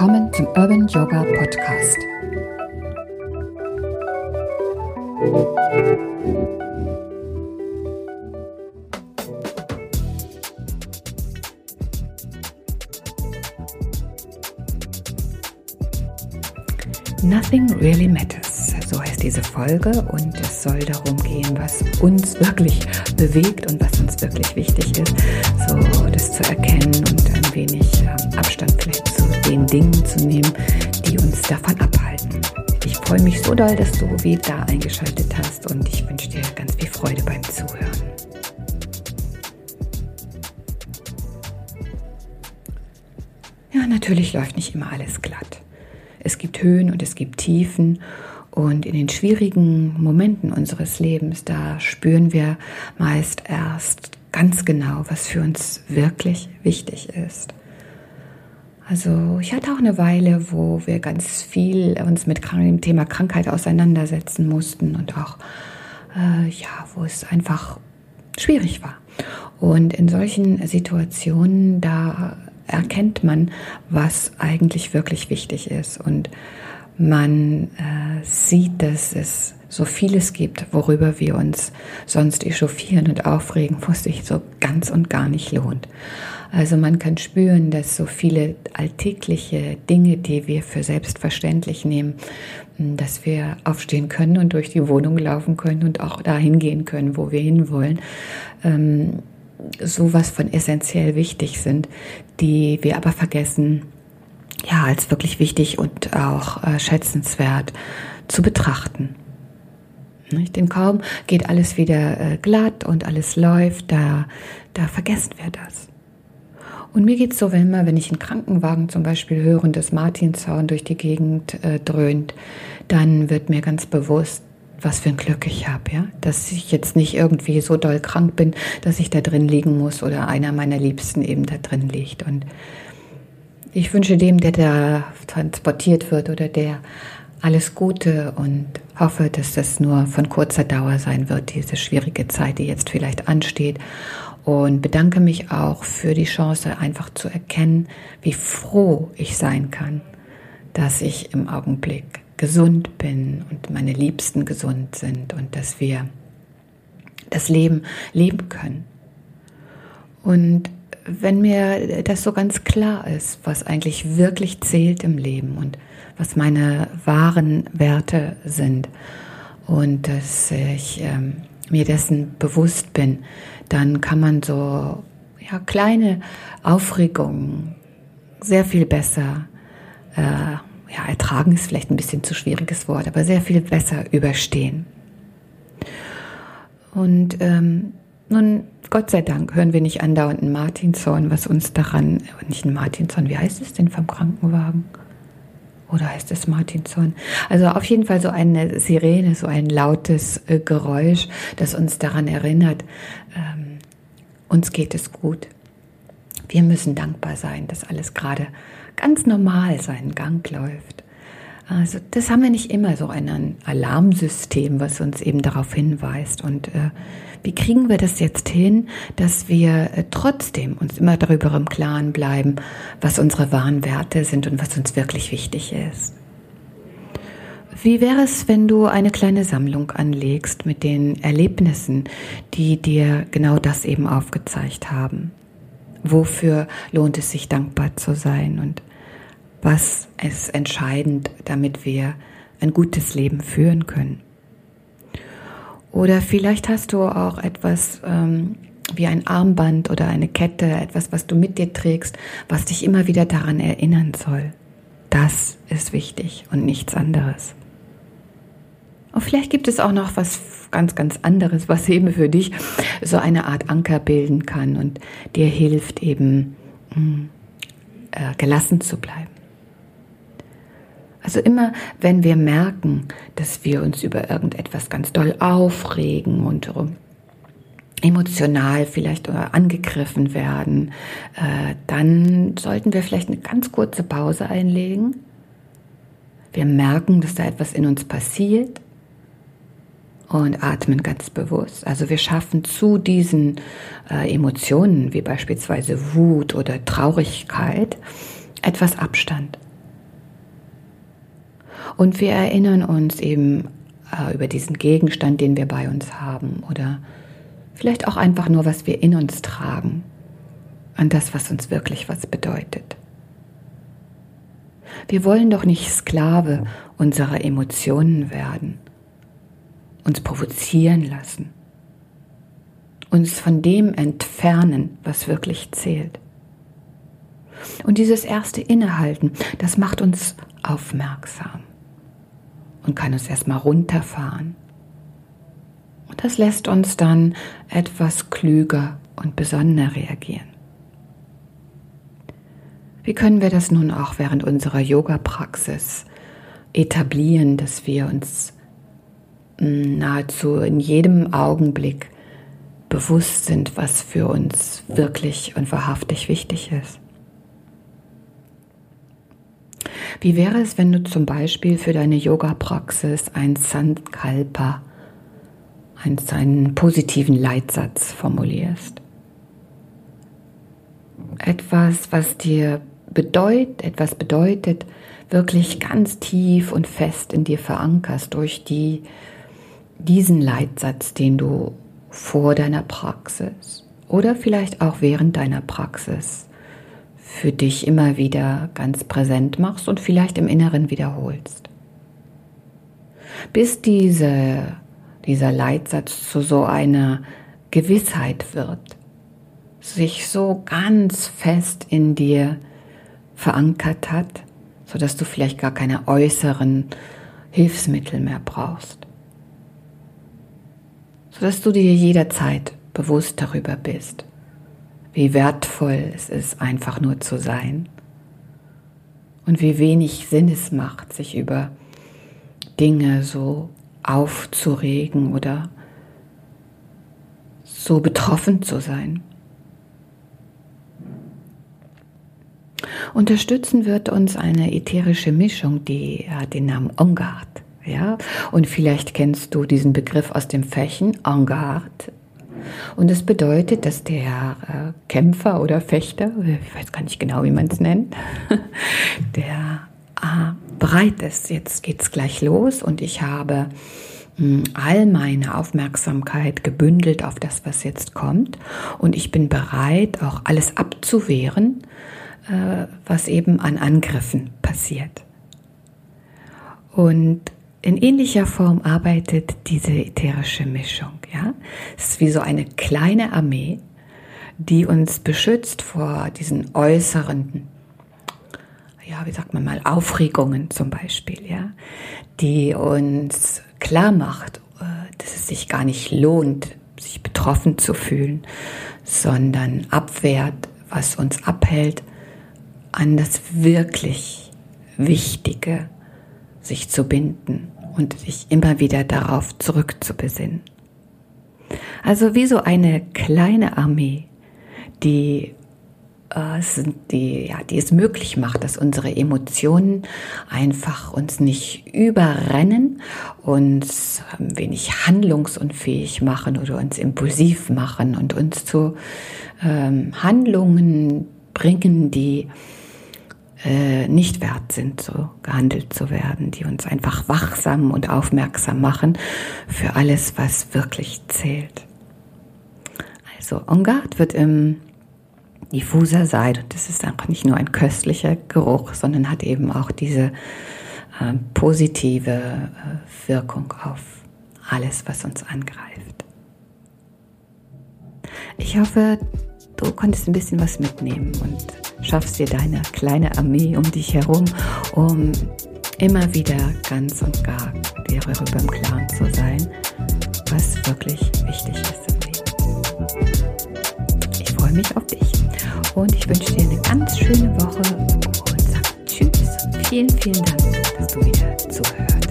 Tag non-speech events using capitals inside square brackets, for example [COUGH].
Willkommen zum Urban Yoga Podcast. Nothing really matters. So heißt diese Folge und es soll darum gehen, was uns wirklich bewegt und was uns wirklich wichtig ist. So das zu erkennen und ein wenig ähm, Abstand vielleicht zu den Dingen zu nehmen, die uns davon abhalten. Ich freue mich so doll, dass du wieder eingeschaltet hast und ich wünsche dir ganz viel Freude beim Zuhören. Ja, natürlich läuft nicht immer alles glatt. Es gibt Höhen und es gibt Tiefen. Und in den schwierigen Momenten unseres Lebens, da spüren wir meist erst ganz genau, was für uns wirklich wichtig ist. Also ich hatte auch eine Weile, wo wir ganz viel uns mit dem Thema Krankheit auseinandersetzen mussten und auch, äh, ja, wo es einfach schwierig war. Und in solchen Situationen, da erkennt man, was eigentlich wirklich wichtig ist. Und man äh, sieht, dass es so vieles gibt, worüber wir uns sonst echauffieren und aufregen, wo es sich so ganz und gar nicht lohnt. Also man kann spüren, dass so viele alltägliche Dinge, die wir für selbstverständlich nehmen, dass wir aufstehen können und durch die Wohnung laufen können und auch dahin gehen können, wo wir hinwollen, ähm, sowas von essentiell wichtig sind, die wir aber vergessen, ja, als wirklich wichtig und auch äh, schätzenswert zu betrachten. Denn kaum geht alles wieder äh, glatt und alles läuft, da, da vergessen wir das. Und mir geht es so, wenn immer, wenn ich einen Krankenwagen zum Beispiel höre und das Martinshorn durch die Gegend äh, dröhnt, dann wird mir ganz bewusst, was für ein Glück ich habe, ja, dass ich jetzt nicht irgendwie so doll krank bin, dass ich da drin liegen muss oder einer meiner Liebsten eben da drin liegt. Und ich wünsche dem, der da transportiert wird oder der alles Gute und hoffe, dass das nur von kurzer Dauer sein wird, diese schwierige Zeit, die jetzt vielleicht ansteht. Und bedanke mich auch für die Chance, einfach zu erkennen, wie froh ich sein kann, dass ich im Augenblick gesund bin und meine Liebsten gesund sind und dass wir das Leben leben können. Und wenn mir das so ganz klar ist, was eigentlich wirklich zählt im Leben und was meine wahren Werte sind und dass ich ähm, mir dessen bewusst bin, dann kann man so ja, kleine Aufregungen sehr viel besser äh, ja, ertragen ist vielleicht ein bisschen zu schwieriges Wort, aber sehr viel besser überstehen. Und ähm, nun, Gott sei Dank, hören wir nicht andauernd einen Martinshorn, was uns daran, nicht ein Martinshorn, wie heißt es denn vom Krankenwagen? Oder heißt es Martinshorn? Also auf jeden Fall so eine Sirene, so ein lautes äh, Geräusch, das uns daran erinnert, ähm, uns geht es gut. Wir müssen dankbar sein, dass alles gerade ganz normal seinen Gang läuft. Also das haben wir nicht immer so ein Alarmsystem, was uns eben darauf hinweist. Und äh, wie kriegen wir das jetzt hin, dass wir äh, trotzdem uns immer darüber im Klaren bleiben, was unsere wahren Werte sind und was uns wirklich wichtig ist? Wie wäre es, wenn du eine kleine Sammlung anlegst mit den Erlebnissen, die dir genau das eben aufgezeigt haben? Wofür lohnt es sich dankbar zu sein und was ist entscheidend, damit wir ein gutes Leben führen können? Oder vielleicht hast du auch etwas ähm, wie ein Armband oder eine Kette, etwas, was du mit dir trägst, was dich immer wieder daran erinnern soll. Das ist wichtig und nichts anderes. Und vielleicht gibt es auch noch was ganz, ganz anderes, was eben für dich so eine Art Anker bilden kann und dir hilft eben hm, äh, gelassen zu bleiben. Also immer, wenn wir merken, dass wir uns über irgendetwas ganz doll aufregen und emotional vielleicht angegriffen werden, äh, dann sollten wir vielleicht eine ganz kurze Pause einlegen. Wir merken, dass da etwas in uns passiert und atmen ganz bewusst. Also wir schaffen zu diesen äh, Emotionen wie beispielsweise Wut oder Traurigkeit etwas Abstand. Und wir erinnern uns eben äh, über diesen Gegenstand, den wir bei uns haben oder vielleicht auch einfach nur, was wir in uns tragen, an das, was uns wirklich was bedeutet. Wir wollen doch nicht Sklave unserer Emotionen werden, uns provozieren lassen, uns von dem entfernen, was wirklich zählt. Und dieses erste Innehalten, das macht uns aufmerksam und kann uns erstmal runterfahren. Und das lässt uns dann etwas klüger und besonnener reagieren. Wie können wir das nun auch während unserer Yoga-Praxis etablieren, dass wir uns hm, nahezu in jedem Augenblick bewusst sind, was für uns wirklich und wahrhaftig wichtig ist? Wie wäre es, wenn du zum Beispiel für deine Yoga-Praxis ein Sankalpa, einen positiven Leitsatz formulierst? Etwas, was dir bedeutet, etwas bedeutet, wirklich ganz tief und fest in dir verankerst durch die, diesen Leitsatz, den du vor deiner Praxis oder vielleicht auch während deiner Praxis für dich immer wieder ganz präsent machst und vielleicht im Inneren wiederholst. Bis diese, dieser Leitsatz zu so einer Gewissheit wird, sich so ganz fest in dir verankert hat, sodass du vielleicht gar keine äußeren Hilfsmittel mehr brauchst. Sodass du dir jederzeit bewusst darüber bist, wie wertvoll es ist, einfach nur zu sein und wie wenig Sinn es macht, sich über Dinge so aufzuregen oder so betroffen zu sein. Unterstützen wird uns eine ätherische Mischung, die hat den Namen Ongard. Ja? Und vielleicht kennst du diesen Begriff aus dem Fächen. Ongard und es bedeutet, dass der äh, Kämpfer oder Fechter, ich weiß gar nicht genau, wie man es nennt, [LAUGHS] der äh, bereit ist. Jetzt geht es gleich los und ich habe mh, hm, all meine Aufmerksamkeit gebündelt auf das, was jetzt kommt. Und ich bin bereit, auch alles abzuwehren, äh, was eben an Angriffen passiert. Und in ähnlicher Form arbeitet diese ätherische Mischung. Ja? Es ist wie so eine kleine Armee, die uns beschützt vor diesen äußeren, ja, wie sagt man mal, Aufregungen zum Beispiel, ja, die uns klar macht, äh, dass es sich gar nicht lohnt, sich betroffen zu fühlen, sondern abwehrt, was uns abhält, an das wirklich Wichtige sich zu binden und sich immer wieder darauf zurückzubesinnen. Also wie so eine kleine Armee, die, äh, die, ja, die es möglich macht, dass unsere Emotionen einfach uns nicht überrennen, uns ein wenig handlungsunfähig machen oder uns impulsiv machen und uns zu ähm, Handlungen bringen, die äh, nicht wert sind, so gehandelt zu werden, die uns einfach wachsam und aufmerksam machen für alles, was wirklich zählt. Also En Garde wird im diffuser sein und das ist einfach nicht nur ein köstlicher Geruch, sondern hat eben auch diese äh, positive äh, Wirkung auf alles, was uns angreift. Ich hoffe, du konntest ein bisschen was mitnehmen und schaffst dir deine kleine Armee um dich herum, um immer wieder ganz und gar dir darüber im Klaren zu sein, was wirklich wichtig ist im Leben. Ich freue mich auf dich und ich wünsche dir eine ganz schöne Woche und sage Tschüss. Vielen, vielen Dank, dass du wieder zugehört hast.